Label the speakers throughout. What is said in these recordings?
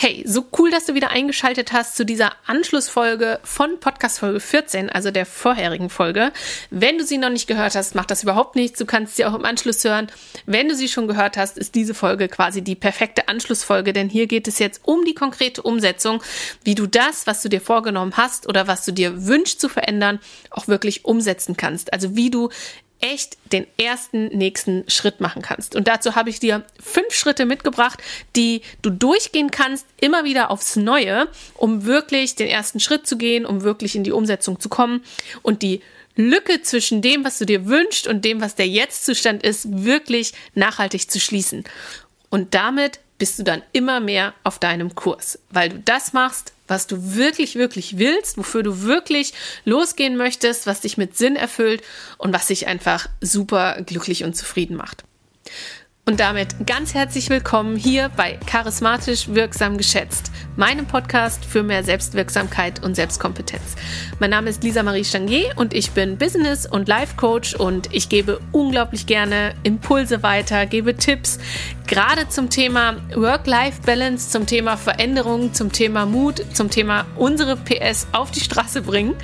Speaker 1: Hey, so cool, dass du wieder eingeschaltet hast zu dieser Anschlussfolge von Podcast Folge 14, also der vorherigen Folge. Wenn du sie noch nicht gehört hast, macht das überhaupt nichts. Du kannst sie auch im Anschluss hören. Wenn du sie schon gehört hast, ist diese Folge quasi die perfekte Anschlussfolge, denn hier geht es jetzt um die konkrete Umsetzung, wie du das, was du dir vorgenommen hast oder was du dir wünschst zu verändern, auch wirklich umsetzen kannst. Also wie du echt den ersten nächsten Schritt machen kannst. Und dazu habe ich dir fünf Schritte mitgebracht, die du durchgehen kannst, immer wieder aufs Neue, um wirklich den ersten Schritt zu gehen, um wirklich in die Umsetzung zu kommen und die Lücke zwischen dem, was du dir wünschst und dem, was der Jetzt-Zustand ist, wirklich nachhaltig zu schließen. Und damit bist du dann immer mehr auf deinem Kurs, weil du das machst, was du wirklich, wirklich willst, wofür du wirklich losgehen möchtest, was dich mit Sinn erfüllt und was dich einfach super glücklich und zufrieden macht. Und damit ganz herzlich willkommen hier bei Charismatisch Wirksam Geschätzt, meinem Podcast für mehr Selbstwirksamkeit und Selbstkompetenz. Mein Name ist Lisa Marie Stangier und ich bin Business- und Life Coach und ich gebe unglaublich gerne Impulse weiter, gebe Tipps, gerade zum Thema Work-Life-Balance, zum Thema Veränderung, zum Thema Mut, zum Thema unsere PS auf die Straße bringen.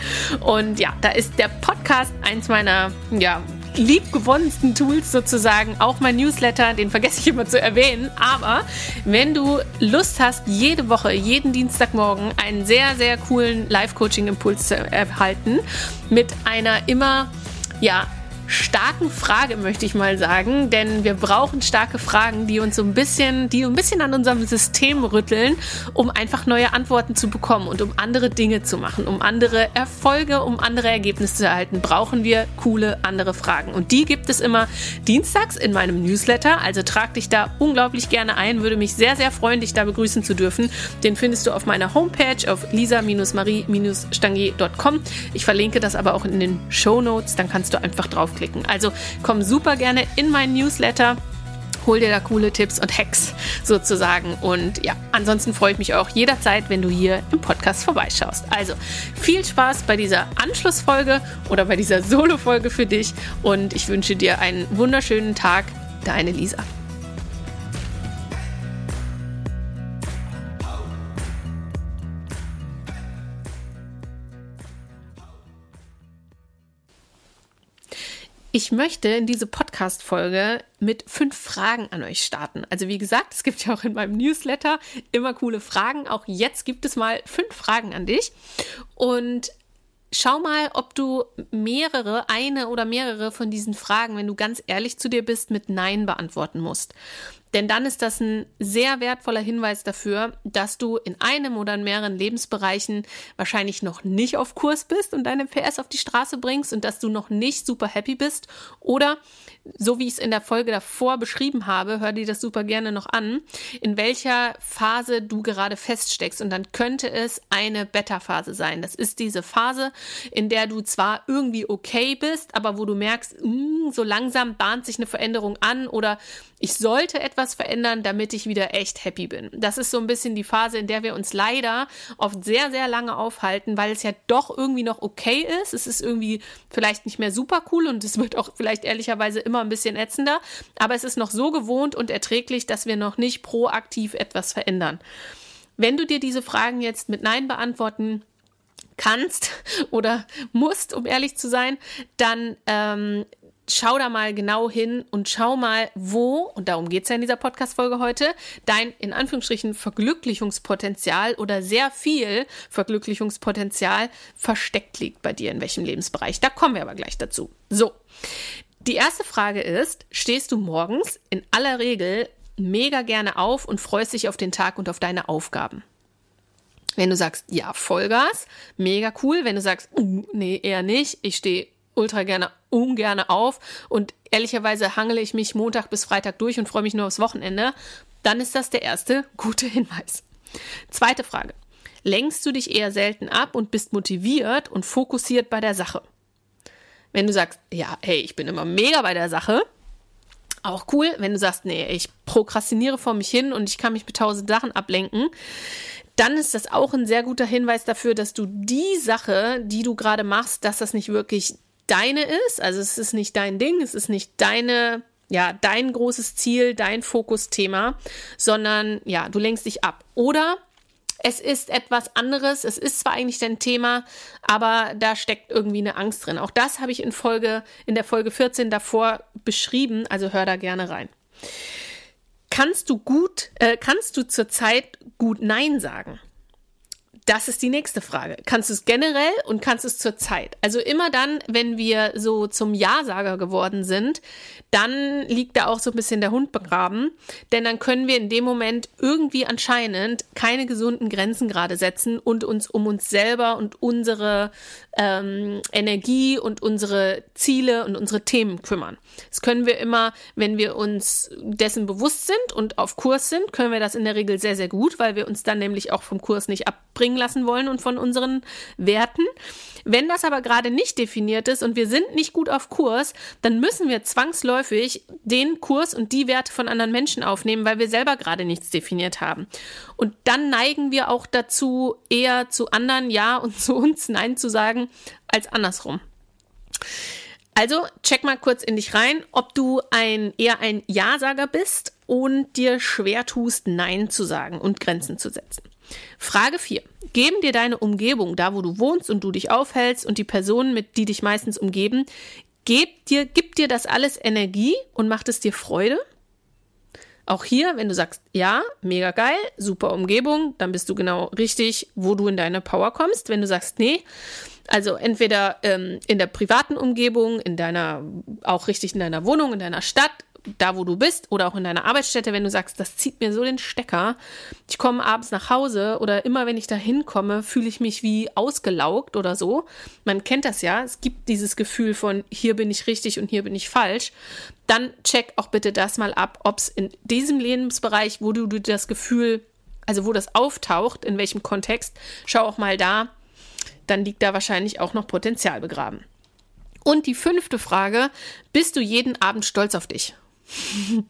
Speaker 1: Und ja, da ist der Podcast eins meiner, ja, liebgewonnensten Tools sozusagen, auch mein Newsletter, den vergesse ich immer zu erwähnen. Aber wenn du Lust hast, jede Woche, jeden Dienstagmorgen einen sehr, sehr coolen Live-Coaching-Impuls zu erhalten, mit einer immer, ja, starken Frage, möchte ich mal sagen, denn wir brauchen starke Fragen, die uns so ein bisschen, die ein bisschen an unserem System rütteln, um einfach neue Antworten zu bekommen und um andere Dinge zu machen, um andere Erfolge, um andere Ergebnisse zu erhalten, brauchen wir coole andere Fragen. Und die gibt es immer dienstags in meinem Newsletter. Also trag dich da unglaublich gerne ein, würde mich sehr, sehr freuen, dich da begrüßen zu dürfen. Den findest du auf meiner Homepage auf lisa-marie-stangier.com. Ich verlinke das aber auch in den Show Notes, dann kannst du einfach drauf draufklicken. Also komm super gerne in meinen Newsletter. Hol dir da coole Tipps und Hacks sozusagen. Und ja, ansonsten freue ich mich auch jederzeit, wenn du hier im Podcast vorbeischaust. Also viel Spaß bei dieser Anschlussfolge oder bei dieser Solo-Folge für dich. Und ich wünsche dir einen wunderschönen Tag. Deine Lisa. Ich möchte in diese Podcast-Folge mit fünf Fragen an euch starten. Also, wie gesagt, es gibt ja auch in meinem Newsletter immer coole Fragen. Auch jetzt gibt es mal fünf Fragen an dich. Und schau mal, ob du mehrere, eine oder mehrere von diesen Fragen, wenn du ganz ehrlich zu dir bist, mit Nein beantworten musst. Denn dann ist das ein sehr wertvoller Hinweis dafür, dass du in einem oder in mehreren Lebensbereichen wahrscheinlich noch nicht auf Kurs bist und deine PS auf die Straße bringst und dass du noch nicht super happy bist oder so wie ich es in der Folge davor beschrieben habe, hör dir das super gerne noch an, in welcher Phase du gerade feststeckst. Und dann könnte es eine Beta-Phase sein. Das ist diese Phase, in der du zwar irgendwie okay bist, aber wo du merkst, mh, hm, so langsam bahnt sich eine Veränderung an oder ich sollte etwas verändern, damit ich wieder echt happy bin. Das ist so ein bisschen die Phase, in der wir uns leider oft sehr, sehr lange aufhalten, weil es ja doch irgendwie noch okay ist. Es ist irgendwie vielleicht nicht mehr super cool und es wird auch vielleicht ehrlicherweise immer ein bisschen ätzender, aber es ist noch so gewohnt und erträglich, dass wir noch nicht proaktiv etwas verändern. Wenn du dir diese Fragen jetzt mit Nein beantworten kannst oder musst, um ehrlich zu sein, dann ähm, schau da mal genau hin und schau mal, wo, und darum geht es ja in dieser Podcast-Folge heute, dein in Anführungsstrichen Verglücklichungspotenzial oder sehr viel Verglücklichungspotenzial versteckt liegt bei dir, in welchem Lebensbereich. Da kommen wir aber gleich dazu. So. Die erste Frage ist, stehst du morgens in aller Regel mega gerne auf und freust dich auf den Tag und auf deine Aufgaben? Wenn du sagst, ja, Vollgas, mega cool. Wenn du sagst, uh, nee, eher nicht, ich stehe ultra gerne ungern auf und ehrlicherweise hangele ich mich Montag bis Freitag durch und freue mich nur aufs Wochenende, dann ist das der erste gute Hinweis. Zweite Frage. Lenkst du dich eher selten ab und bist motiviert und fokussiert bei der Sache? Wenn du sagst, ja, hey, ich bin immer mega bei der Sache, auch cool. Wenn du sagst, nee, ich prokrastiniere vor mich hin und ich kann mich mit tausend Sachen ablenken, dann ist das auch ein sehr guter Hinweis dafür, dass du die Sache, die du gerade machst, dass das nicht wirklich deine ist. Also es ist nicht dein Ding, es ist nicht deine ja, dein großes Ziel, dein Fokusthema, sondern ja, du lenkst dich ab. Oder es ist etwas anderes. Es ist zwar eigentlich dein Thema, aber da steckt irgendwie eine Angst drin. Auch das habe ich in Folge, in der Folge 14 davor beschrieben, also hör da gerne rein. Kannst du gut, äh, kannst du zurzeit gut Nein sagen? Das ist die nächste Frage. Kannst du es generell und kannst du es zur Zeit? Also immer dann, wenn wir so zum Ja-Sager geworden sind, dann liegt da auch so ein bisschen der Hund begraben. Denn dann können wir in dem Moment irgendwie anscheinend keine gesunden Grenzen gerade setzen und uns um uns selber und unsere ähm, Energie und unsere Ziele und unsere Themen kümmern. Das können wir immer, wenn wir uns dessen bewusst sind und auf Kurs sind, können wir das in der Regel sehr, sehr gut, weil wir uns dann nämlich auch vom Kurs nicht abbringen lassen wollen und von unseren Werten. Wenn das aber gerade nicht definiert ist und wir sind nicht gut auf Kurs, dann müssen wir zwangsläufig den Kurs und die Werte von anderen Menschen aufnehmen, weil wir selber gerade nichts definiert haben. Und dann neigen wir auch dazu, eher zu anderen Ja und zu uns Nein zu sagen, als andersrum. Also check mal kurz in dich rein, ob du ein eher ein Ja-Sager bist und dir schwer tust, Nein zu sagen und Grenzen zu setzen. Frage 4. Geben dir deine Umgebung, da wo du wohnst und du dich aufhältst und die Personen, mit die dich meistens umgeben, gibt dir, gibt dir das alles Energie und macht es dir Freude? Auch hier, wenn du sagst, ja, mega geil, super Umgebung, dann bist du genau richtig, wo du in deine Power kommst. Wenn du sagst, nee, also entweder ähm, in der privaten Umgebung, in deiner, auch richtig in deiner Wohnung, in deiner Stadt, da wo du bist oder auch in deiner Arbeitsstätte, wenn du sagst, das zieht mir so den Stecker, ich komme abends nach Hause oder immer wenn ich da hinkomme, fühle ich mich wie ausgelaugt oder so. Man kennt das ja, es gibt dieses Gefühl von hier bin ich richtig und hier bin ich falsch. Dann check auch bitte das mal ab, ob es in diesem Lebensbereich, wo du, du das Gefühl, also wo das auftaucht, in welchem Kontext, schau auch mal da, dann liegt da wahrscheinlich auch noch Potenzial begraben. Und die fünfte Frage, bist du jeden Abend stolz auf dich?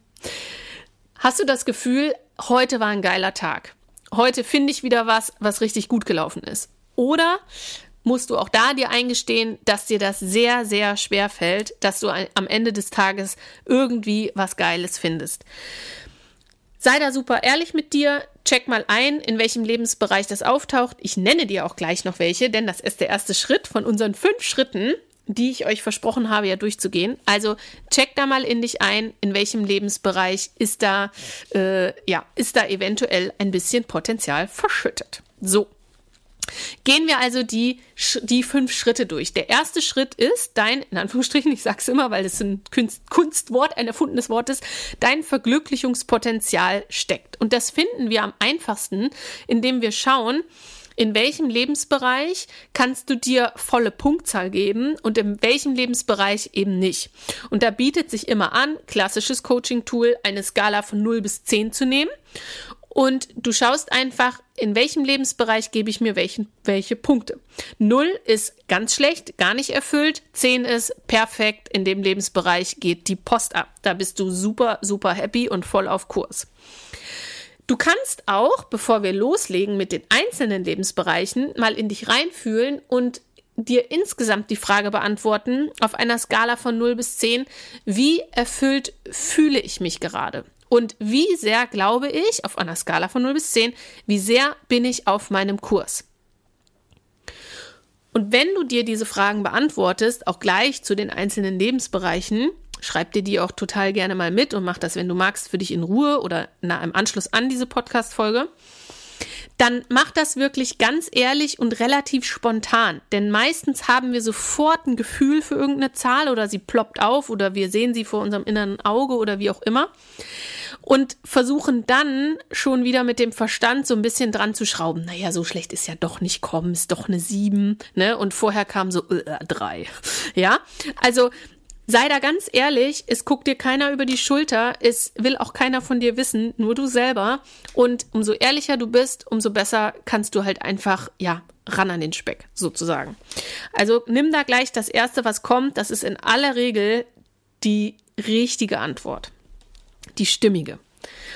Speaker 1: Hast du das Gefühl, heute war ein geiler Tag? Heute finde ich wieder was, was richtig gut gelaufen ist? Oder musst du auch da dir eingestehen, dass dir das sehr, sehr schwer fällt, dass du am Ende des Tages irgendwie was Geiles findest? Sei da super ehrlich mit dir. Check mal ein, in welchem Lebensbereich das auftaucht. Ich nenne dir auch gleich noch welche, denn das ist der erste Schritt von unseren fünf Schritten, die ich euch versprochen habe, ja durchzugehen. Also check da mal in dich ein, in welchem Lebensbereich ist da, äh, ja, ist da eventuell ein bisschen Potenzial verschüttet. So. Gehen wir also die, die fünf Schritte durch. Der erste Schritt ist dein, in Anführungsstrichen, ich sage es immer, weil es ein Kunst, Kunstwort, ein erfundenes Wort ist, dein Verglücklichungspotenzial steckt. Und das finden wir am einfachsten, indem wir schauen, in welchem Lebensbereich kannst du dir volle Punktzahl geben und in welchem Lebensbereich eben nicht. Und da bietet sich immer an, klassisches Coaching-Tool, eine Skala von 0 bis 10 zu nehmen. Und du schaust einfach, in welchem Lebensbereich gebe ich mir welchen, welche Punkte. 0 ist ganz schlecht, gar nicht erfüllt. 10 ist perfekt, in dem Lebensbereich geht die Post ab. Da bist du super, super happy und voll auf Kurs. Du kannst auch, bevor wir loslegen mit den einzelnen Lebensbereichen, mal in dich reinfühlen und dir insgesamt die Frage beantworten, auf einer Skala von 0 bis 10, wie erfüllt fühle ich mich gerade? Und wie sehr glaube ich, auf einer Skala von 0 bis 10, wie sehr bin ich auf meinem Kurs? Und wenn du dir diese Fragen beantwortest, auch gleich zu den einzelnen Lebensbereichen, Schreib dir die auch total gerne mal mit und mach das, wenn du magst, für dich in Ruhe oder na, im Anschluss an diese Podcast-Folge. Dann mach das wirklich ganz ehrlich und relativ spontan. Denn meistens haben wir sofort ein Gefühl für irgendeine Zahl oder sie ploppt auf oder wir sehen sie vor unserem inneren Auge oder wie auch immer. Und versuchen dann schon wieder mit dem Verstand so ein bisschen dran zu schrauben. Naja, so schlecht ist ja doch nicht kommen, ist doch eine sieben, ne? Und vorher kam so äh, drei. Ja, also Sei da ganz ehrlich, es guckt dir keiner über die Schulter, es will auch keiner von dir wissen, nur du selber. Und umso ehrlicher du bist, umso besser kannst du halt einfach, ja, ran an den Speck, sozusagen. Also nimm da gleich das Erste, was kommt. Das ist in aller Regel die richtige Antwort. Die stimmige.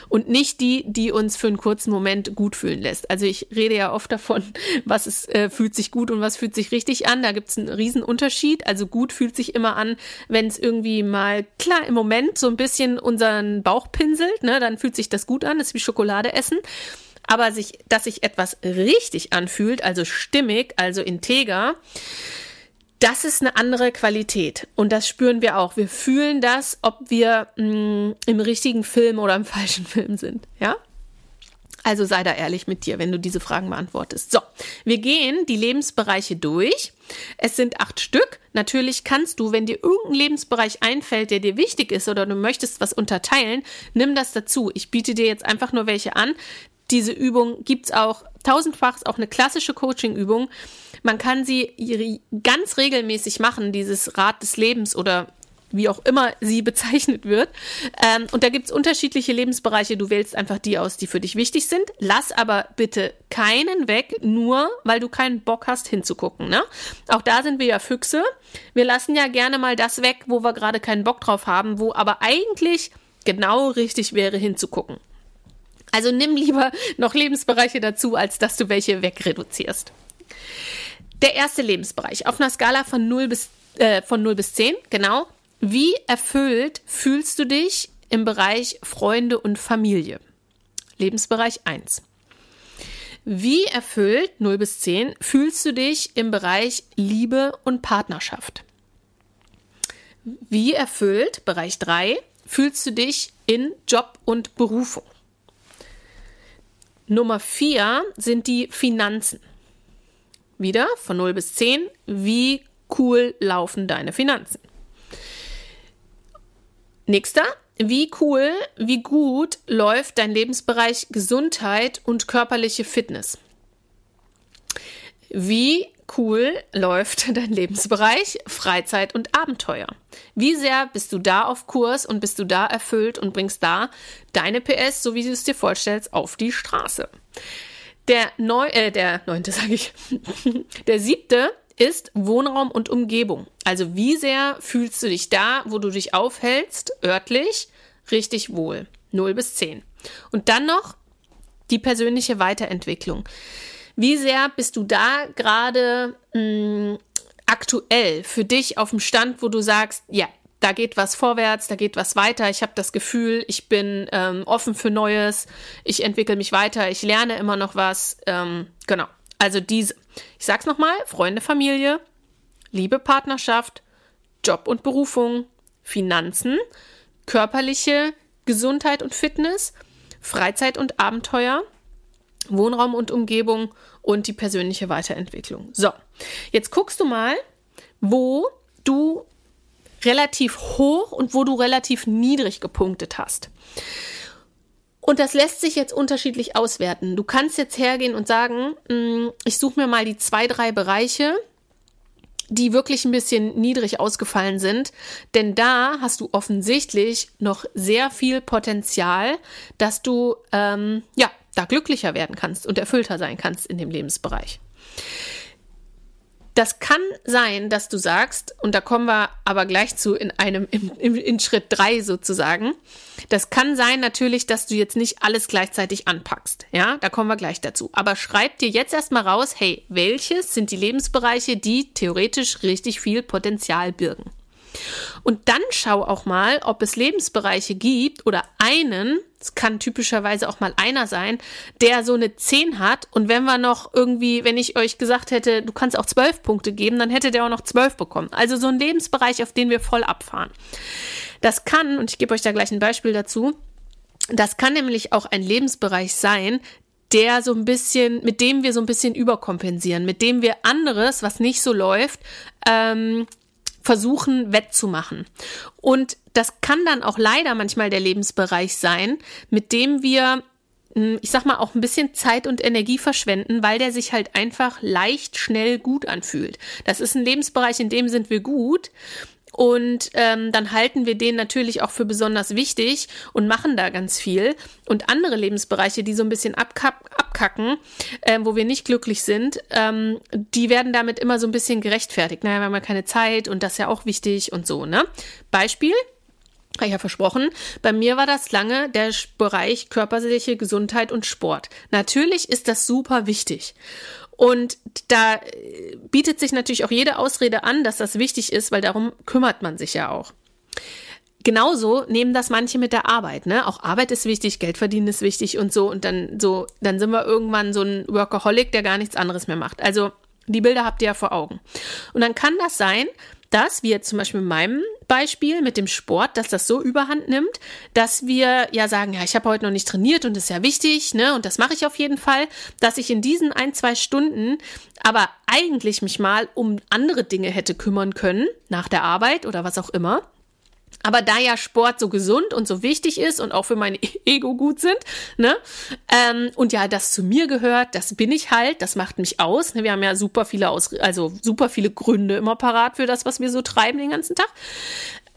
Speaker 1: Und nicht die, die uns für einen kurzen Moment gut fühlen lässt. Also ich rede ja oft davon, was es äh, fühlt sich gut und was fühlt sich richtig an. Da gibt es einen riesen Unterschied. Also gut fühlt sich immer an, wenn es irgendwie mal klar im Moment so ein bisschen unseren Bauch pinselt, ne, dann fühlt sich das gut an, das ist wie Schokolade essen. Aber sich, dass sich etwas richtig anfühlt, also stimmig, also integer, das ist eine andere Qualität und das spüren wir auch. Wir fühlen das, ob wir mh, mm, im richtigen Film oder im falschen Film sind, ja? Also sei da ehrlich mit dir, wenn du diese Fragen beantwortest. So, wir gehen die Lebensbereiche durch. Es sind acht Stück. Natürlich kannst du, wenn dir irgendein Lebensbereich einfällt, der dir wichtig ist oder du möchtest was unterteilen, nimm das dazu. Ich biete dir jetzt einfach nur welche an. Diese Übung gibt's auch tausendfach, ist auch eine klassische Coaching-Übung. Man kann sie ganz regelmäßig machen, dieses Rad des Lebens oder wie auch immer sie bezeichnet wird. Ähm, und da gibt es unterschiedliche Lebensbereiche. Du wählst einfach die aus, die für dich wichtig sind. Lass aber bitte keinen weg, nur weil du keinen Bock hast hinzugucken. Ne? Auch da sind wir ja Füchse. Wir lassen ja gerne mal das weg, wo wir gerade keinen Bock drauf haben, wo aber eigentlich genau richtig wäre hinzugucken. Also nimm lieber noch Lebensbereiche dazu, als dass du welche wegreduzierst. Der erste Lebensbereich auf einer Skala von 0 bis, äh, von 0 bis 10, genau. Wie erfüllt fühlst du dich im Bereich Freunde und Familie? Lebensbereich 1. Wie erfüllt 0 bis 10 fühlst du dich im Bereich Liebe und Partnerschaft? Wie erfüllt, Bereich 3, fühlst du dich in Job und Berufung? Nummer 4 sind die Finanzen. Wieder von 0 bis 10. Wie cool laufen deine Finanzen? Nächster. Wie cool, wie gut läuft dein Lebensbereich Gesundheit und körperliche Fitness? Wie cool läuft dein Lebensbereich Freizeit und Abenteuer? Wie sehr bist du da auf Kurs und bist du da erfüllt und bringst da deine PS, so wie du es dir vorstellst, auf die Straße? Der, neu, äh, der neunte, sage ich. Der siebte ist Wohnraum und Umgebung. Also wie sehr fühlst du dich da, wo du dich aufhältst, örtlich, richtig wohl. 0 bis 10. Und dann noch die persönliche Weiterentwicklung. Wie sehr bist du da gerade mm, aktuell für dich auf dem Stand, wo du sagst, ja, da geht was vorwärts, da geht was weiter. Ich habe das Gefühl, ich bin ähm, offen für Neues, ich entwickle mich weiter, ich lerne immer noch was. Ähm, genau. Also diese, ich sag's nochmal, Freunde, Familie, Liebe, Partnerschaft, Job und Berufung, Finanzen, körperliche Gesundheit und Fitness, Freizeit und Abenteuer, Wohnraum und Umgebung und die persönliche Weiterentwicklung. So, jetzt guckst du mal, wo du relativ hoch und wo du relativ niedrig gepunktet hast. Und das lässt sich jetzt unterschiedlich auswerten. Du kannst jetzt hergehen und sagen, mm, ich suche mir mal die zwei, drei Bereiche, die wirklich ein bisschen niedrig ausgefallen sind. Denn da hast du offensichtlich noch sehr viel Potenzial, dass du ähm, ja da glücklicher werden kannst und erfüllter sein kannst in dem Lebensbereich. Das kann sein, dass du sagst, und da kommen wir aber gleich zu in einem, in, in Schritt drei sozusagen. Das kann sein natürlich, dass du jetzt nicht alles gleichzeitig anpackst. Ja, da kommen wir gleich dazu. Aber schreib dir jetzt erstmal raus, hey, welches sind die Lebensbereiche, die theoretisch richtig viel Potenzial birgen? Und dann schau auch mal, ob es Lebensbereiche gibt oder einen, es kann typischerweise auch mal einer sein, der so eine 10 hat. Und wenn wir noch irgendwie, wenn ich euch gesagt hätte, du kannst auch 12 Punkte geben, dann hätte der auch noch 12 bekommen. Also so ein Lebensbereich, auf den wir voll abfahren. Das kann, und ich gebe euch da gleich ein Beispiel dazu, das kann nämlich auch ein Lebensbereich sein, der so ein bisschen, mit dem wir so ein bisschen überkompensieren, mit dem wir anderes, was nicht so läuft, ähm, versuchen wettzumachen. Und das kann dann auch leider manchmal der Lebensbereich sein, mit dem wir hm, ich sag mal, auch ein bisschen Zeit und Energie verschwenden, weil der sich halt einfach leicht, schnell gut anfühlt. Das ist ein Lebensbereich, in dem sind wir gut. Und ähm, dann halten wir den natürlich auch für besonders wichtig und machen da ganz viel. Und andere Lebensbereiche, die so ein bisschen abkacken, äh, wo wir nicht glücklich sind, ähm, die werden damit immer so ein bisschen gerechtfertigt. Naja, wir haben ja keine Zeit und das ist ja auch wichtig und so, ne? Beispiel. habe ich ja versprochen. Bei mir war das lange der Bereich körperliche Gesundheit und Sport. Natürlich ist das super wichtig. Und da äh, bietet sich natürlich auch jede Ausrede an, dass das wichtig ist, weil darum kümmert man sich ja auch. Genauso nehmen das manche mit der Arbeit, ne? Auch Arbeit ist wichtig, Geld verdienen ist wichtig und so. Und dann so, dann sind wir irgendwann so ein Workaholic, der gar nichts anderes mehr macht. Also die Bilder habt ihr ja vor Augen. Und dann kann das sein, dass wir zum Beispiel in meinem Beispiel mit dem Sport, dass das so überhand nimmt, dass wir ja sagen, ja, ich habe heute noch nicht trainiert und ist ja wichtig, ne, und das mache ich auf jeden Fall, dass ich in diesen ein, zwei Stunden aber eigentlich mich mal um andere Dinge hätte kümmern können, nach der Arbeit oder was auch immer. Aber da ja Sport so gesund und so wichtig ist und auch für mein Ego gut sind, ne, ähm, und ja, das zu mir gehört, das bin ich halt, das macht mich aus. Ne, wir haben ja super viele aus, also super viele Gründe immer parat für das, was wir so treiben den ganzen Tag.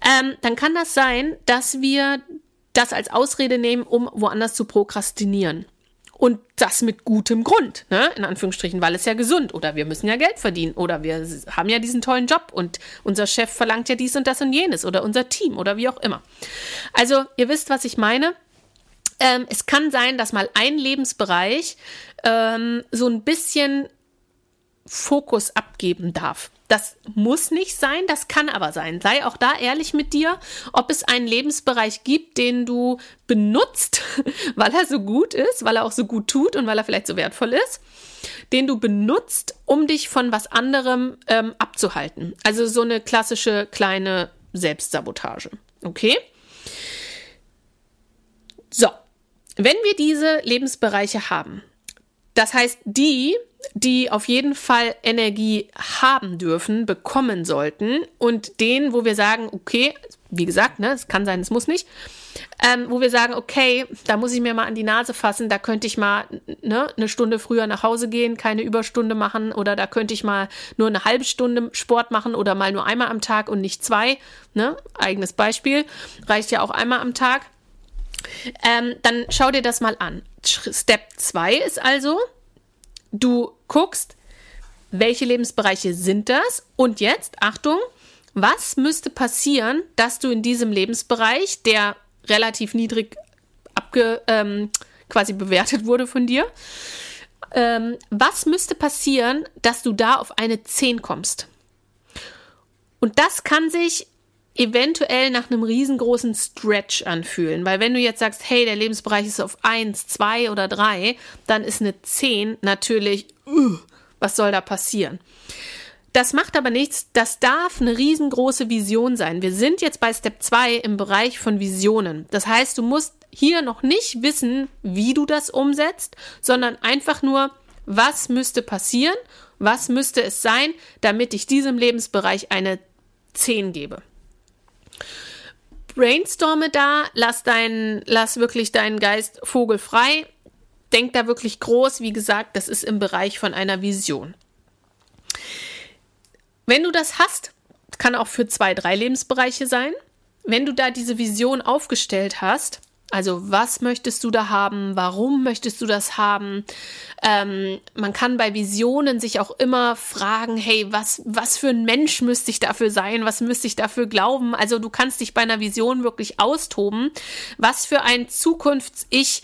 Speaker 1: Ähm, dann kann das sein, dass wir das als Ausrede nehmen, um woanders zu prokrastinieren. Und das mit gutem Grund, ne? in Anführungsstrichen, weil es ja gesund oder wir müssen ja Geld verdienen oder wir haben ja diesen tollen Job und unser Chef verlangt ja dies und das und jenes oder unser Team oder wie auch immer. Also ihr wisst, was ich meine. Ähm, es kann sein, dass mal ein Lebensbereich ähm, so ein bisschen Fokus abgeben darf. Das muss nicht sein, das kann aber sein. Sei auch da ehrlich mit dir, ob es einen Lebensbereich gibt, den du benutzt, weil er so gut ist, weil er auch so gut tut und weil er vielleicht so wertvoll ist, den du benutzt, um dich von was anderem ähm, abzuhalten. Also so eine klassische kleine Selbstsabotage. Okay? So, wenn wir diese Lebensbereiche haben, das heißt, die, die auf jeden Fall Energie haben dürfen, bekommen sollten und den, wo wir sagen, okay, wie gesagt, ne, es kann sein, es muss nicht, ähm, wo wir sagen, okay, da muss ich mir mal an die Nase fassen, da könnte ich mal ne, eine Stunde früher nach Hause gehen, keine Überstunde machen oder da könnte ich mal nur eine halbe Stunde Sport machen oder mal nur einmal am Tag und nicht zwei. Ne? Eigenes Beispiel, reicht ja auch einmal am Tag. Ähm, dann schau dir das mal an. Step 2 ist also, du guckst, welche Lebensbereiche sind das? Und jetzt, Achtung, was müsste passieren, dass du in diesem Lebensbereich, der relativ niedrig abge, ähm, quasi bewertet wurde von dir, ähm, was müsste passieren, dass du da auf eine 10 kommst? Und das kann sich eventuell nach einem riesengroßen Stretch anfühlen. Weil wenn du jetzt sagst, hey, der Lebensbereich ist auf 1, 2 oder 3, dann ist eine 10 natürlich, uh, was soll da passieren? Das macht aber nichts, das darf eine riesengroße Vision sein. Wir sind jetzt bei Step 2 im Bereich von Visionen. Das heißt, du musst hier noch nicht wissen, wie du das umsetzt, sondern einfach nur, was müsste passieren, was müsste es sein, damit ich diesem Lebensbereich eine 10 gebe brainstorme da, lass deinen, lass wirklich deinen Geist vogelfrei. Denk da wirklich groß. Wie gesagt, das ist im Bereich von einer Vision. Wenn du das hast, kann auch für zwei, drei Lebensbereiche sein. Wenn du da diese Vision aufgestellt hast, also was möchtest du da haben? Warum möchtest du das haben? Ähm, man kann bei Visionen sich auch immer fragen, hey, was, was für ein Mensch müsste ich dafür sein? Was müsste ich dafür glauben? Also du kannst dich bei einer Vision wirklich austoben. Was für ein Zukunfts-Ich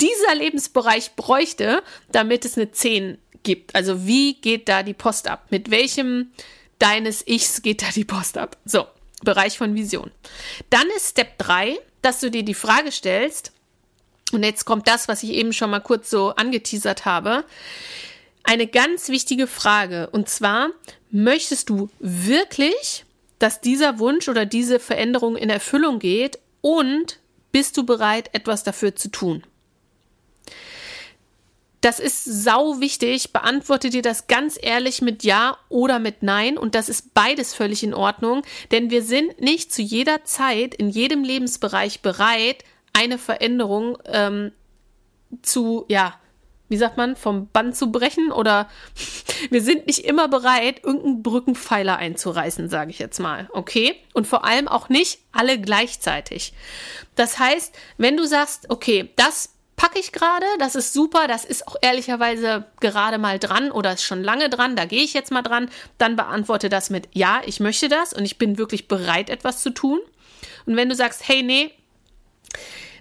Speaker 1: dieser Lebensbereich bräuchte, damit es eine 10 gibt. Also wie geht da die Post ab? Mit welchem deines Ichs geht da die Post ab? So, Bereich von Vision. Dann ist Step 3 dass du dir die Frage stellst, und jetzt kommt das, was ich eben schon mal kurz so angeteasert habe, eine ganz wichtige Frage. Und zwar, möchtest du wirklich, dass dieser Wunsch oder diese Veränderung in Erfüllung geht und bist du bereit, etwas dafür zu tun? Das ist sau wichtig. Beantworte dir das ganz ehrlich mit Ja oder mit Nein. Und das ist beides völlig in Ordnung, denn wir sind nicht zu jeder Zeit in jedem Lebensbereich bereit, eine Veränderung ähm, zu, ja, wie sagt man, vom Band zu brechen oder wir sind nicht immer bereit, irgendeinen Brückenpfeiler einzureißen, sage ich jetzt mal, okay? Und vor allem auch nicht alle gleichzeitig. Das heißt, wenn du sagst, okay, das packe ich gerade, das ist super, das ist auch ehrlicherweise gerade mal dran oder ist schon lange dran, da gehe ich jetzt mal dran, dann beantworte das mit Ja, ich möchte das und ich bin wirklich bereit, etwas zu tun. Und wenn du sagst, hey, nee,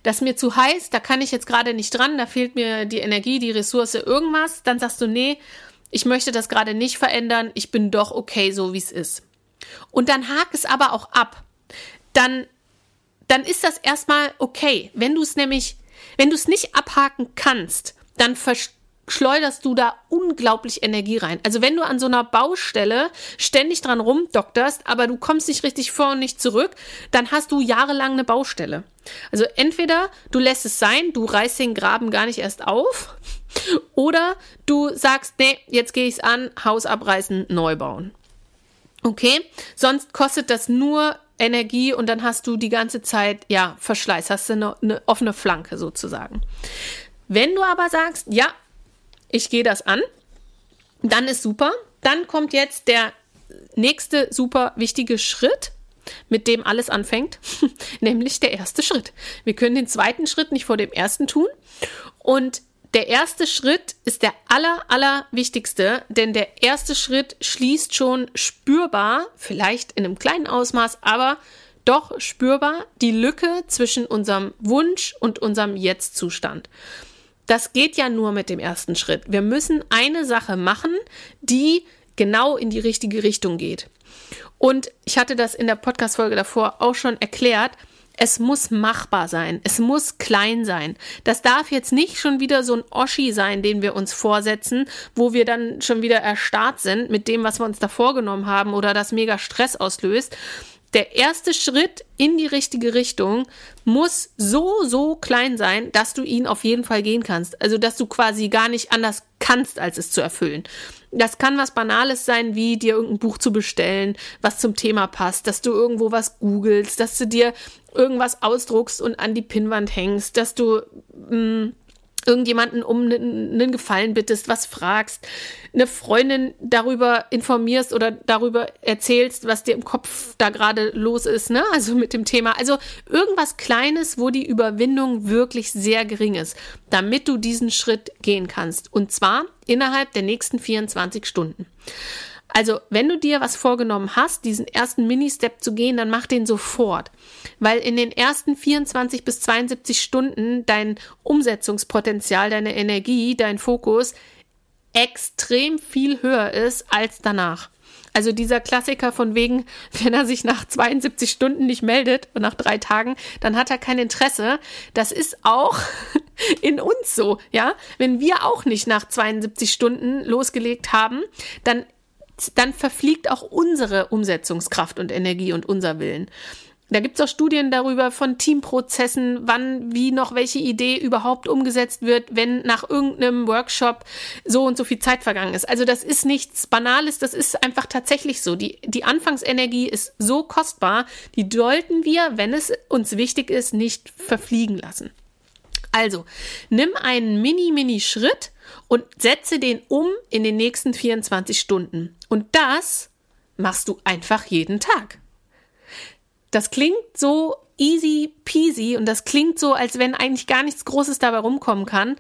Speaker 1: das ist mir zu heiß, da kann ich jetzt gerade nicht dran, da fehlt mir die Energie, die Ressource, irgendwas, dann sagst du, nee, ich möchte das gerade nicht verändern, ich bin doch okay, so wie es ist. Und dann hak es aber auch ab. Dann, dann ist das erstmal okay. Wenn du es nämlich, wenn du es nicht abhaken kannst, dann schleuderst du da unglaublich Energie rein. Also wenn du an so einer Baustelle ständig dran rumdokterst, aber du kommst nicht richtig vor und nicht zurück, dann hast du jahrelang eine Baustelle. Also entweder du lässt es sein, du reißt den Graben gar nicht erst auf, oder du sagst, nee, jetzt gehe ich es an, Haus abreißen, neu bauen. Okay? Sonst kostet das nur Energie und dann hast du die ganze Zeit, ja, Verschleiß, hast du eine, eine offene Flanke sozusagen. Wenn du aber sagst, ja, ich gehe das an, dann ist super. Dann kommt jetzt der nächste super wichtige Schritt, mit dem alles anfängt, nämlich der erste Schritt. Wir können den zweiten Schritt nicht vor dem ersten tun. Und der erste Schritt ist der aller, aller wichtigste, denn der erste Schritt schließt schon spürbar, vielleicht in einem kleinen Ausmaß, aber doch spürbar die Lücke zwischen unserem Wunsch und unserem Jetzt-Zustand. Das geht ja nur mit dem ersten Schritt. Wir müssen eine Sache machen, die genau in die richtige Richtung geht. Und ich hatte das in der Podcast-Folge davor auch schon erklärt. Es muss machbar sein. Es muss klein sein. Das darf jetzt nicht schon wieder so ein Oschi sein, den wir uns vorsetzen, wo wir dann schon wieder erstarrt sind mit dem, was wir uns da vorgenommen haben oder das mega Stress auslöst, der erste Schritt in die richtige Richtung muss so, so klein sein, dass du ihn auf jeden Fall gehen kannst. Also, dass du quasi gar nicht anders kannst, als es zu erfüllen. Das kann was Banales sein, wie dir irgendein Buch zu bestellen, was zum Thema passt, dass du irgendwo was googelst, dass du dir irgendwas ausdruckst und an die Pinnwand hängst, dass du mh, mm, irgendjemanden um einen Gefallen bittest, was fragst, eine Freundin darüber informierst oder darüber erzählst, was dir im Kopf da gerade los ist, ne? Also mit dem Thema. Also irgendwas Kleines, wo die Überwindung wirklich sehr gering ist, damit du diesen Schritt gehen kannst. Und zwar innerhalb der nächsten 24 Stunden. Also, wenn du dir was vorgenommen hast, diesen ersten Mini-Step zu gehen, dann mach den sofort. Weil in den ersten 24 bis 72 Stunden dein Umsetzungspotenzial, deine Energie, dein Fokus extrem viel höher ist als danach. Also dieser Klassiker von wegen, wenn er sich nach 72 Stunden nicht meldet und nach drei Tagen, dann hat er kein Interesse. Das ist auch in uns so, ja. Wenn wir auch nicht nach 72 Stunden losgelegt haben, dann dann verfliegt auch unsere Umsetzungskraft und Energie und unser Willen. Da gibt es auch Studien darüber von Teamprozessen, wann, wie noch welche Idee überhaupt umgesetzt wird, wenn nach irgendeinem Workshop so und so viel Zeit vergangen ist. Also das ist nichts Banales, das ist einfach tatsächlich so. Die, die Anfangsenergie ist so kostbar, die sollten wir, wenn es uns wichtig ist, nicht verfliegen lassen. Also, nimm einen Mini-Mini-Schritt und setze den um in den nächsten 24 Stunden. Und das machst du einfach jeden Tag. Das klingt so easy peasy und das klingt so, als wenn eigentlich gar nichts Großes dabei rumkommen kann.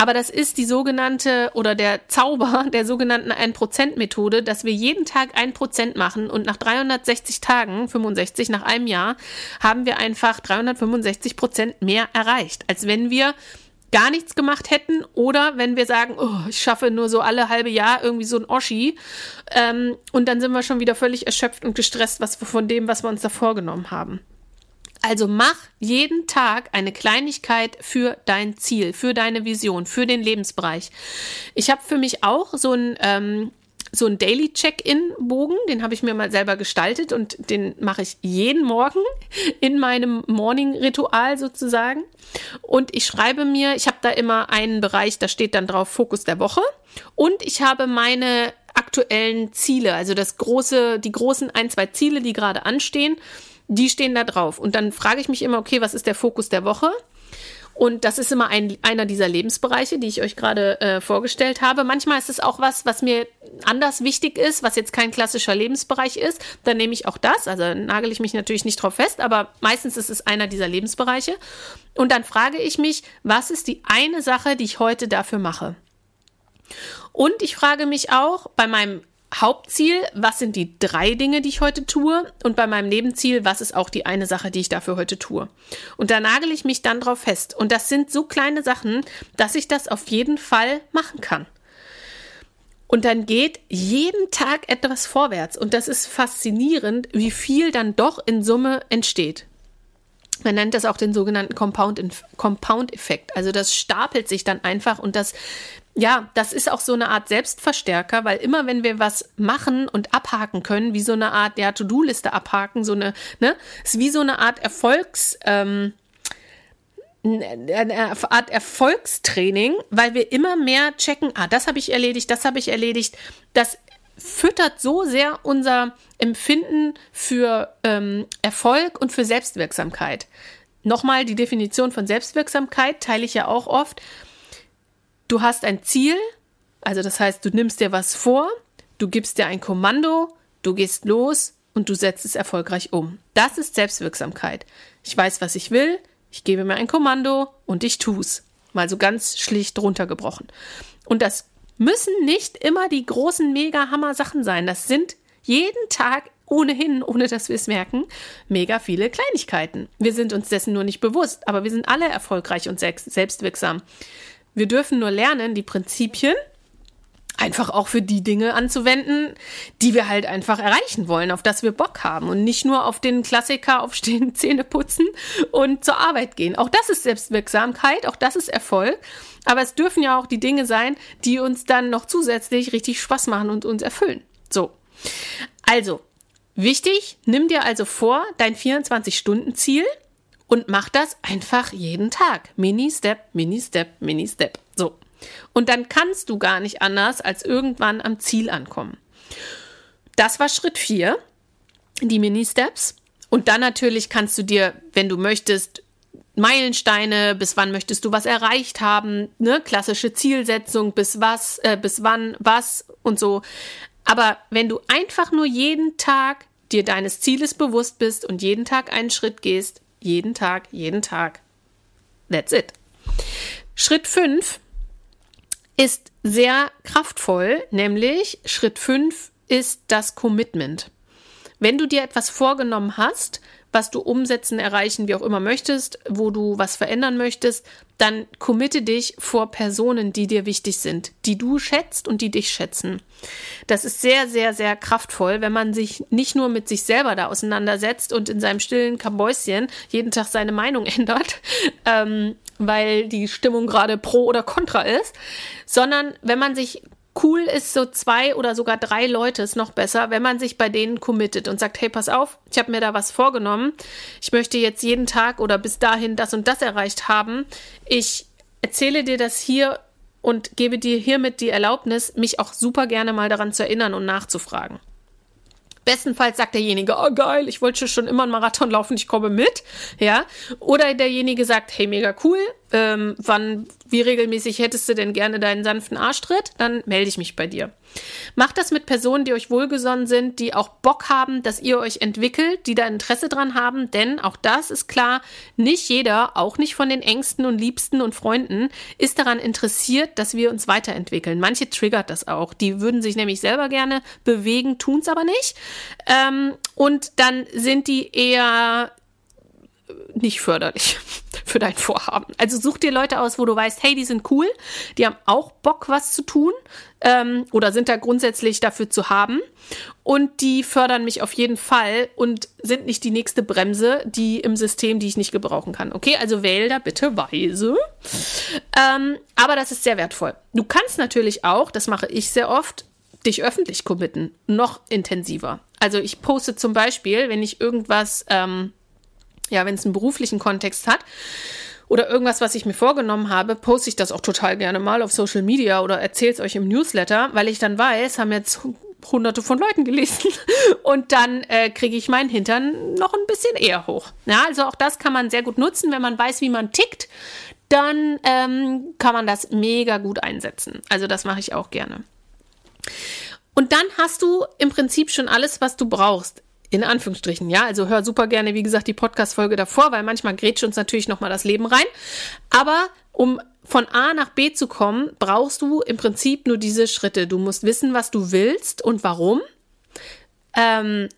Speaker 1: Aber das ist die sogenannte oder der Zauber der sogenannten 1%-Methode, dass wir jeden Tag 1% machen und nach 360 Tagen, 65 nach einem Jahr, haben wir einfach 365% mehr erreicht, als wenn wir gar nichts gemacht hätten oder wenn wir sagen, oh, ich schaffe nur so alle halbe Jahr irgendwie so ein Oschi ähm, und dann sind wir schon wieder völlig erschöpft und gestresst was von dem, was wir uns da vorgenommen haben. Also mach jeden Tag eine Kleinigkeit für dein Ziel, für deine Vision, für den Lebensbereich. Ich habe für mich auch so ein ähm, so ein Daily Check-in-Bogen, den habe ich mir mal selber gestaltet und den mache ich jeden Morgen in meinem Morning-Ritual sozusagen. Und ich schreibe mir, ich habe da immer einen Bereich, da steht dann drauf Fokus der Woche. Und ich habe meine aktuellen Ziele, also das große, die großen ein, zwei Ziele, die gerade anstehen, die stehen da drauf. Und dann frage ich mich immer, okay, was ist der Fokus der Woche? Und das ist immer ein, einer dieser Lebensbereiche, die ich euch gerade äh, vorgestellt habe. Manchmal ist es auch was, was mir anders wichtig ist, was jetzt kein klassischer Lebensbereich ist. Dann nehme ich auch das. Also nagel ich mich natürlich nicht drauf fest, aber meistens ist es einer dieser Lebensbereiche. Und dann frage ich mich, was ist die eine Sache, die ich heute dafür mache? Und ich frage mich auch bei meinem Hauptziel, was sind die drei Dinge, die ich heute tue? Und bei meinem Nebenziel, was ist auch die eine Sache, die ich dafür heute tue? Und da nagel ich mich dann drauf fest. Und das sind so kleine Sachen, dass ich das auf jeden Fall machen kann. Und dann geht jeden Tag etwas vorwärts. Und das ist faszinierend, wie viel dann doch in Summe entsteht. Man nennt das auch den sogenannten Compound-Effekt. Also das stapelt sich dann einfach und das ja, das ist auch so eine Art Selbstverstärker, weil immer wenn wir was machen und abhaken können, wie so eine Art ja, To-Do-Liste abhaken, so eine, ne, ist wie so eine Art Erfolgs, ähm, eine Art Erfolgstraining, weil wir immer mehr checken, ah, das habe ich erledigt, das habe ich erledigt. Das füttert so sehr unser Empfinden für ähm, Erfolg und für Selbstwirksamkeit. Nochmal die Definition von Selbstwirksamkeit teile ich ja auch oft du hast ein Ziel, also das heißt, du nimmst dir was vor, du gibst dir ein Kommando, du gehst los und du setzt es erfolgreich um. Das ist Selbstwirksamkeit. Ich weiß, was ich will, ich gebe mir ein Kommando und ich tu's. Mal so ganz schlicht runtergebrochen. Und das müssen nicht immer die großen Mega-Hammer-Sachen sein. Das sind jeden Tag ohnehin, ohne dass wir es merken, mega viele Kleinigkeiten. Wir sind uns dessen nur nicht bewusst, aber wir sind alle erfolgreich und selbstwirksam. Wir dürfen nur lernen, die Prinzipien einfach auch für die Dinge anzuwenden, die wir halt einfach erreichen wollen, auf das wir Bock haben und nicht nur auf den Klassiker aufstehen, Zähne putzen und zur Arbeit gehen. Auch das ist Selbstwirksamkeit, auch das ist Erfolg, aber es dürfen ja auch die Dinge sein, die uns dann noch zusätzlich richtig Spaß machen und uns erfüllen. So. Also, wichtig, nimm dir also vor, dein 24-Stunden-Ziel und mach das einfach jeden Tag. Mini-Step, Mini-Step, Mini-Step. So. Und dann kannst du gar nicht anders als irgendwann am Ziel ankommen. Das war Schritt 4, die Mini-Steps. Und dann natürlich kannst du dir, wenn du möchtest, Meilensteine, bis wann möchtest du was erreicht haben, ne? klassische Zielsetzung, bis was, äh, bis wann was und so. Aber wenn du einfach nur jeden Tag dir deines Zieles bewusst bist und jeden Tag einen Schritt gehst, jeden Tag, jeden Tag. That's it. Schritt 5 ist sehr kraftvoll, nämlich Schritt 5 ist das Commitment. Wenn du dir etwas vorgenommen hast, was du umsetzen, erreichen, wie auch immer möchtest, wo du was verändern möchtest, dann committe dich vor Personen, die dir wichtig sind, die du schätzt und die dich schätzen. Das ist sehr, sehr, sehr kraftvoll, wenn man sich nicht nur mit sich selber da auseinandersetzt und in seinem stillen Kabäuschen jeden Tag seine Meinung ändert, ähm, weil die Stimmung gerade pro oder contra ist, sondern wenn man sich Cool ist so zwei oder sogar drei Leute ist noch besser, wenn man sich bei denen committet und sagt, hey, pass auf, ich habe mir da was vorgenommen. Ich möchte jetzt jeden Tag oder bis dahin das und das erreicht haben. Ich erzähle dir das hier und gebe dir hiermit die Erlaubnis, mich auch super gerne mal daran zu erinnern und nachzufragen. Bestenfalls sagt derjenige, oh geil, ich wollte schon immer einen Marathon laufen, ich komme mit, ja. Oder derjenige sagt, hey, mega cool, ähm, wann, wie regelmäßig hättest du denn gerne deinen sanften Arschtritt? Dann melde ich mich bei dir. Macht das mit Personen, die euch wohlgesonnen sind, die auch Bock haben, dass ihr euch entwickelt, die da Interesse dran haben, denn auch das ist klar, nicht jeder, auch nicht von den Ängsten und Liebsten und Freunden, ist daran interessiert, dass wir uns weiterentwickeln. Manche triggert das auch. Die würden sich nämlich selber gerne bewegen, tun es aber nicht. Ähm, und dann sind die eher nicht förderlich für dein Vorhaben. Also such dir Leute aus, wo du weißt, hey, die sind cool, die haben auch Bock, was zu tun ähm, oder sind da grundsätzlich dafür zu haben und die fördern mich auf jeden Fall und sind nicht die nächste Bremse, die im System, die ich nicht gebrauchen kann. Okay, also wähl da bitte weise. Ähm, aber das ist sehr wertvoll. Du kannst natürlich auch, das mache ich sehr oft, dich öffentlich committen, noch intensiver. Also ich poste zum Beispiel, wenn ich irgendwas ähm, ja, wenn es einen beruflichen Kontext hat oder irgendwas, was ich mir vorgenommen habe, poste ich das auch total gerne mal auf Social Media oder erzähle es euch im Newsletter, weil ich dann weiß, haben jetzt hunderte von Leuten gelesen und dann äh, kriege ich meinen Hintern noch ein bisschen eher hoch. Ja, also auch das kann man sehr gut nutzen, wenn man weiß, wie man tickt, dann ähm, kann man das mega gut einsetzen. Also das mache ich auch gerne. Und dann hast du im Prinzip schon alles, was du brauchst. In Anführungsstrichen, ja. Also hör super gerne, wie gesagt, die Podcast-Folge davor, weil manchmal grätscht uns natürlich nochmal das Leben rein. Aber um von A nach B zu kommen, brauchst du im Prinzip nur diese Schritte. Du musst wissen, was du willst und warum. Ähm,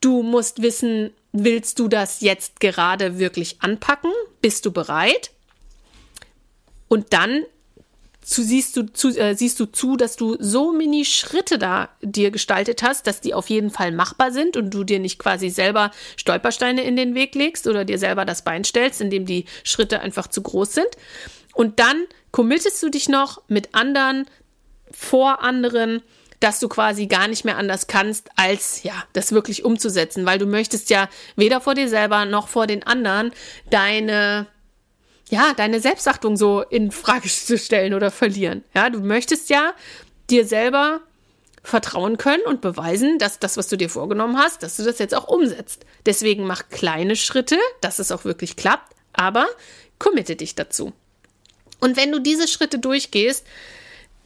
Speaker 1: du musst wissen, willst du das jetzt gerade wirklich anpacken? Bist du bereit? Und dann zu, siehst, du, zu, äh, siehst du zu, dass du so Mini-Schritte da dir gestaltet hast, dass die auf jeden Fall machbar sind und du dir nicht quasi selber Stolpersteine in den Weg legst oder dir selber das Bein stellst, indem die Schritte einfach zu groß sind. Und dann committest du dich noch mit anderen, vor anderen, dass du quasi gar nicht mehr anders kannst, als ja, das wirklich umzusetzen, weil du möchtest ja weder vor dir selber noch vor den anderen deine ja, deine Selbstachtung so in Frage zu stellen oder verlieren. Ja, du möchtest ja dir selber vertrauen können und beweisen, dass das, was du dir vorgenommen hast, dass du das jetzt auch umsetzt. Deswegen mach kleine Schritte, dass es auch wirklich klappt, aber committe dich dazu. Und wenn du diese Schritte durchgehst,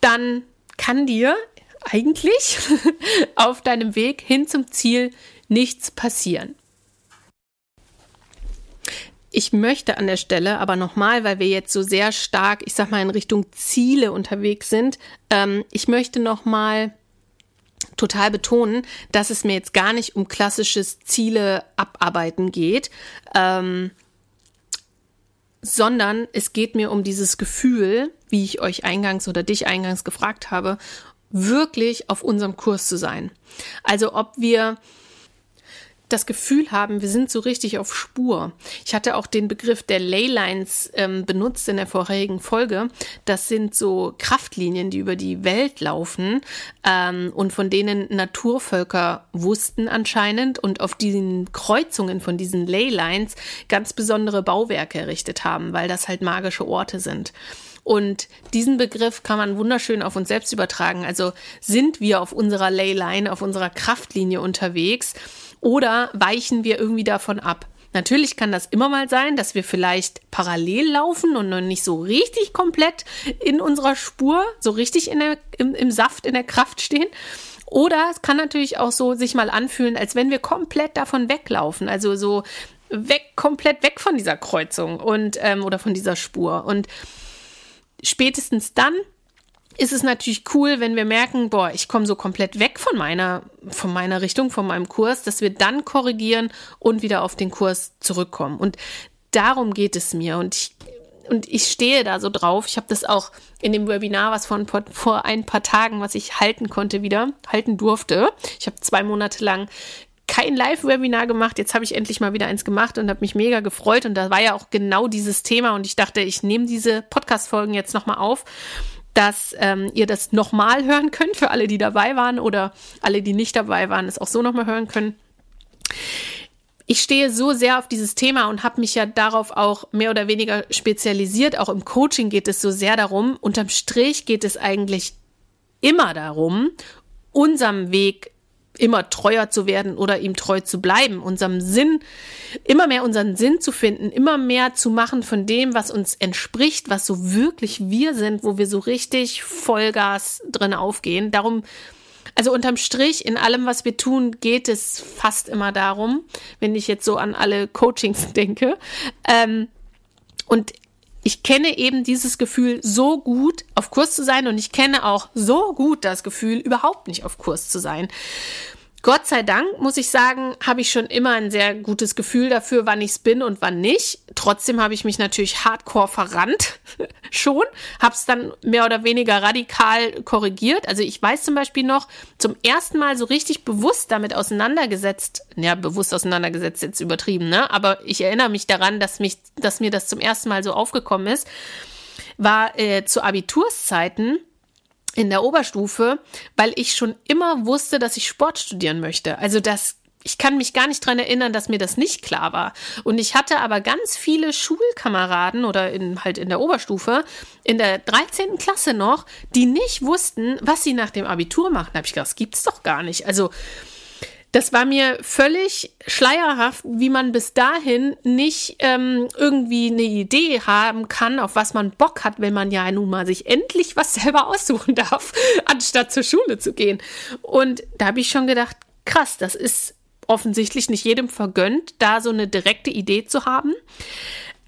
Speaker 1: dann kann dir eigentlich auf deinem Weg hin zum Ziel nichts passieren. Ich möchte an der Stelle aber nochmal, weil wir jetzt so sehr stark, ich sag mal, in Richtung Ziele unterwegs sind, ähm, ich möchte nochmal total betonen, dass es mir jetzt gar nicht um klassisches Ziele abarbeiten geht, ähm, sondern es geht mir um dieses Gefühl, wie ich euch eingangs oder dich eingangs gefragt habe, wirklich auf unserem Kurs zu sein. Also ob wir das Gefühl haben, wir sind so richtig auf Spur. Ich hatte auch den Begriff der Leylines ähm, benutzt in der vorherigen Folge. Das sind so Kraftlinien, die über die Welt laufen ähm, und von denen Naturvölker wussten anscheinend und auf diesen Kreuzungen von diesen Leylines ganz besondere Bauwerke errichtet haben, weil das halt magische Orte sind. Und diesen Begriff kann man wunderschön auf uns selbst übertragen. Also sind wir auf unserer Leyline, auf unserer Kraftlinie unterwegs oder weichen wir irgendwie davon ab? Natürlich kann das immer mal sein, dass wir vielleicht parallel laufen und noch nicht so richtig komplett in unserer Spur, so richtig in der, im, im Saft, in der Kraft stehen. Oder es kann natürlich auch so sich mal anfühlen, als wenn wir komplett davon weglaufen. Also so weg, komplett weg von dieser Kreuzung und ähm, oder von dieser Spur. Und spätestens dann ist es natürlich cool, wenn wir merken, boah, ich komme so komplett weg von meiner, von meiner Richtung, von meinem Kurs, dass wir dann korrigieren und wieder auf den Kurs zurückkommen. Und darum geht es mir. Und ich, und ich stehe da so drauf. Ich habe das auch in dem Webinar, was von vor ein paar Tagen, was ich halten konnte, wieder halten durfte. Ich habe zwei Monate lang kein Live-Webinar gemacht. Jetzt habe ich endlich mal wieder eins gemacht und habe mich mega gefreut. Und da war ja auch genau dieses Thema. Und ich dachte, ich nehme diese Podcast-Folgen jetzt nochmal auf dass ähm, ihr das nochmal hören könnt für alle, die dabei waren oder alle, die nicht dabei waren, es auch so nochmal hören können. Ich stehe so sehr auf dieses Thema und habe mich ja darauf auch mehr oder weniger spezialisiert. Auch im Coaching geht es so sehr darum. Unterm Strich geht es eigentlich immer darum, unserem Weg immer treuer zu werden oder ihm treu zu bleiben, unserem Sinn, immer mehr unseren Sinn zu finden, immer mehr zu machen von dem, was uns entspricht, was so wirklich wir sind, wo wir so richtig Vollgas drin aufgehen. Darum, also unterm Strich, in allem, was wir tun, geht es fast immer darum, wenn ich jetzt so an alle Coachings denke. Ähm, und ich kenne eben dieses Gefühl so gut, auf Kurs zu sein und ich kenne auch so gut das Gefühl, überhaupt nicht auf Kurs zu sein. Gott sei Dank, muss ich sagen, habe ich schon immer ein sehr gutes Gefühl dafür, wann ich es bin und wann nicht. Trotzdem habe ich mich natürlich hardcore verrannt schon, habe es dann mehr oder weniger radikal korrigiert. Also ich weiß zum Beispiel noch, zum ersten Mal so richtig bewusst damit auseinandergesetzt, ja, bewusst auseinandergesetzt, jetzt übertrieben, ne? Aber ich erinnere mich daran, dass mich, dass mir das zum ersten Mal so aufgekommen ist, war äh, zu Abiturszeiten in der Oberstufe, weil ich schon immer wusste, dass ich Sport studieren möchte. Also das ich kann mich gar nicht dran erinnern, dass mir das nicht klar war. Und ich hatte aber ganz viele Schulkameraden oder in, halt in der Oberstufe, in der 13. Klasse noch, die nicht wussten, was sie nach dem Abitur machen. Da habe ich gedacht, das gibt's doch gar nicht. Also das war mir völlig schleierhaft, wie man bis dahin nicht ähm, irgendwie eine Idee haben kann, auf was man Bock hat, wenn man ja nun mal sich endlich was selber aussuchen darf, anstatt zur Schule zu gehen. Und da habe ich schon gedacht, krass, das ist offensichtlich nicht jedem vergönnt, da so eine direkte Idee zu haben.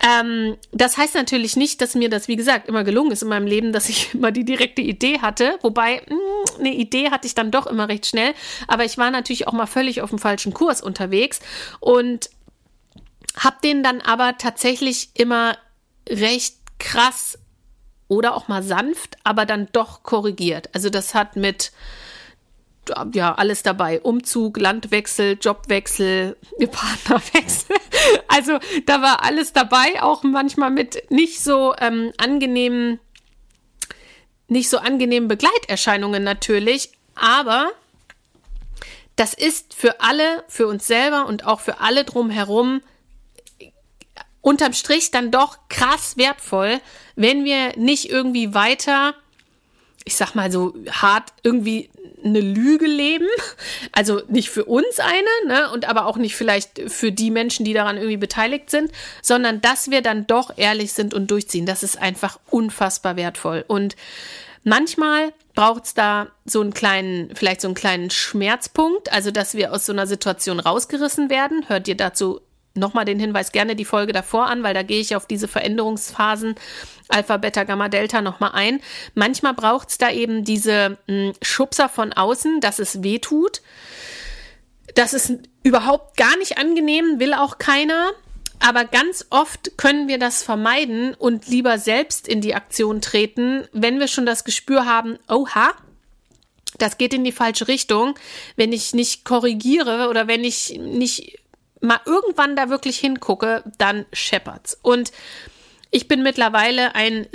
Speaker 1: Ähm, das heißt natürlich nicht, dass mir das, wie gesagt, immer gelungen ist in meinem Leben, dass ich immer die direkte Idee hatte. Wobei, mh, hm, eine Idee hatte ich dann doch immer recht schnell. Aber ich war natürlich auch mal völlig auf dem falschen Kurs unterwegs und habe den dann aber tatsächlich immer recht krass oder auch mal sanft, aber dann doch korrigiert. Also das hat mit ja, alles dabei. Umzug, Landwechsel, Jobwechsel, Partnerwechsel. Also da war alles dabei, auch manchmal mit nicht so ähm, angenehmen, nicht so angenehmen Begleiterscheinungen natürlich. Aber das ist für alle, für uns selber und auch für alle drumherum unterm Strich dann doch krass wertvoll, wenn wir nicht irgendwie weiter, ich sag mal so hart irgendwie eine Lüge leben. Also nicht für uns eine, ne? Und aber auch nicht vielleicht für die Menschen, die daran irgendwie beteiligt sind, sondern dass wir dann doch ehrlich sind und durchziehen. Das ist einfach unfassbar wertvoll. Und manchmal braucht es da so einen kleinen, vielleicht so einen kleinen Schmerzpunkt, also dass wir aus so einer Situation rausgerissen werden. Hört ihr dazu nochmal den Hinweis gerne die Folge davor an, weil da gehe ich auf diese Veränderungsphasen Alpha, Beta, Gamma, Delta nochmal ein. Manchmal braucht es da eben diese hm, Schubser von außen, dass es weh tut. Das ist überhaupt gar nicht angenehm, will auch keiner. Aber ganz oft können wir das vermeiden und lieber selbst in die Aktion treten, wenn wir schon das Gespür haben, oha, das geht in die falsche Richtung. Wenn ich nicht korrigiere oder wenn ich nicht mal irgendwann da wirklich hingucke, dann scheppert's. Und ich bin mittlerweile ein,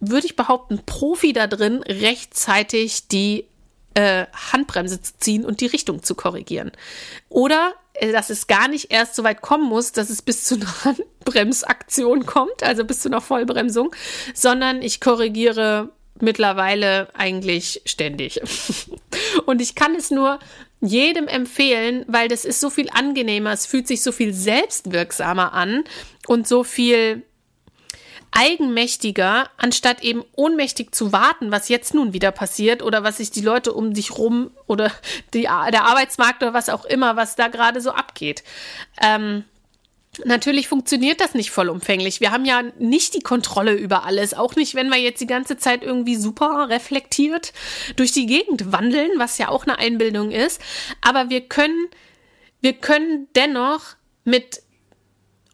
Speaker 1: würde ich behaupten, Profi da drin, rechtzeitig die äh, Handbremse zu ziehen und die Richtung zu korrigieren. Oder äh, dass es gar nicht erst so weit kommen muss, dass es bis zu einer Handbremsaktion kommt, also bis zu einer Vollbremsung, sondern ich korrigiere mittlerweile eigentlich ständig. und ich kann es nur jedem empfehlen, weil das ist so viel angenehmer, es fühlt sich so viel selbstwirksamer an und so viel eigenmächtiger, anstatt eben ohnmächtig zu warten, was jetzt nun wieder passiert oder was sich die Leute um sich rum oder die, der Arbeitsmarkt oder was auch immer, was da gerade so abgeht. Ähm, Natürlich funktioniert das nicht vollumfänglich. Wir haben ja nicht die Kontrolle über alles, auch nicht, wenn wir jetzt die ganze Zeit irgendwie super reflektiert durch die Gegend wandeln, was ja auch eine Einbildung ist. Aber wir können, wir können dennoch mit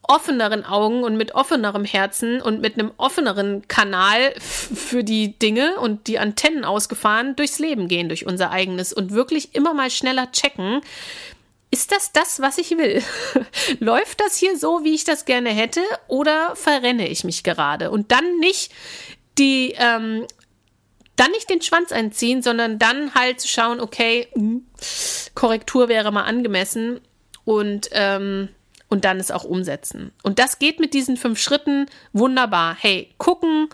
Speaker 1: offeneren Augen und mit offenerem Herzen und mit einem offeneren Kanal für die Dinge und die Antennen ausgefahren durchs Leben gehen, durch unser eigenes und wirklich immer mal schneller checken, ist das das, was ich will? Läuft das hier so, wie ich das gerne hätte, oder verrenne ich mich gerade? Und dann nicht die, ähm, dann nicht den Schwanz einziehen, sondern dann halt zu schauen, okay, hm, Korrektur wäre mal angemessen und, ähm, und dann es auch umsetzen. Und das geht mit diesen fünf Schritten wunderbar. Hey, gucken,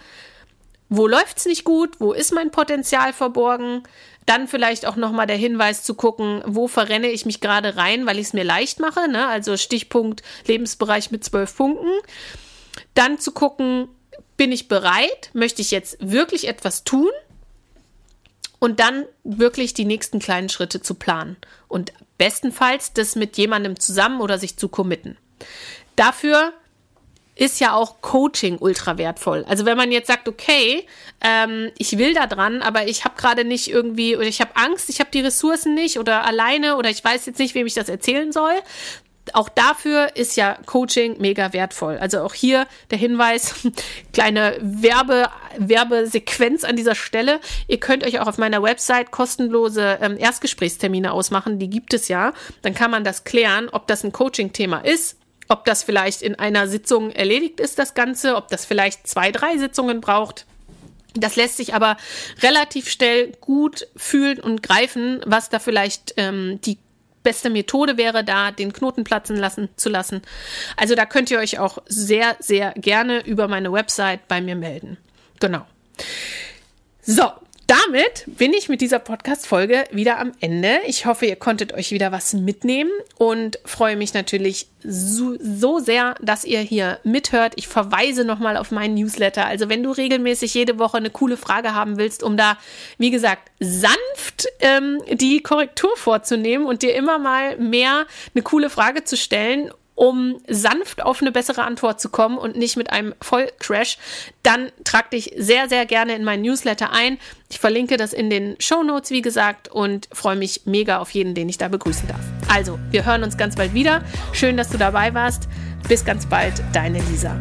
Speaker 1: wo läuft's nicht gut, wo ist mein Potenzial verborgen, dann vielleicht auch nochmal der Hinweis zu gucken, wo verrenne ich mich gerade rein, weil ich es mir leicht mache. Ne? Also Stichpunkt Lebensbereich mit zwölf Punkten. Dann zu gucken, bin ich bereit? Möchte ich jetzt wirklich etwas tun? Und dann wirklich die nächsten kleinen Schritte zu planen. Und bestenfalls das mit jemandem zusammen oder sich zu committen. Dafür ist ja auch Coaching ultra wertvoll. Also wenn man jetzt sagt, okay, ähm, ich will da dran, aber ich habe gerade nicht irgendwie oder ich habe Angst, ich habe die Ressourcen nicht oder alleine oder ich weiß jetzt nicht, wem ich das erzählen soll. Auch dafür ist ja Coaching mega wertvoll. Also auch hier der Hinweis, kleine Werbe, Werbesequenz an dieser Stelle. Ihr könnt euch auch auf meiner Website kostenlose ähm, Erstgesprächstermine ausmachen. Die gibt es ja. Dann kann man das klären, ob das ein Coaching-Thema ist ob das vielleicht in einer Sitzung erledigt ist, das Ganze, ob das vielleicht zwei, drei Sitzungen braucht. Das lässt sich aber relativ schnell gut fühlen und greifen, was da vielleicht ähm, die beste Methode wäre, da den Knoten platzen lassen zu lassen. Also da könnt ihr euch auch sehr, sehr gerne über meine Website bei mir melden. Genau. So, damit bin ich mit dieser Podcast-Folge wieder am Ende. Ich hoffe, ihr konntet euch wieder was mitnehmen und freue mich natürlich so, so sehr, dass ihr hier mithört. Ich verweise nochmal auf meinen Newsletter. Also, wenn du regelmäßig jede Woche eine coole Frage haben willst, um da, wie gesagt, sanft ähm, die Korrektur vorzunehmen und dir immer mal mehr eine coole Frage zu stellen um sanft auf eine bessere Antwort zu kommen und nicht mit einem Vollcrash, dann trag dich sehr, sehr gerne in meinen Newsletter ein. Ich verlinke das in den Show Notes, wie gesagt, und freue mich mega auf jeden, den ich da begrüßen darf. Also, wir hören uns ganz bald wieder. Schön, dass du dabei warst. Bis ganz bald, deine Lisa.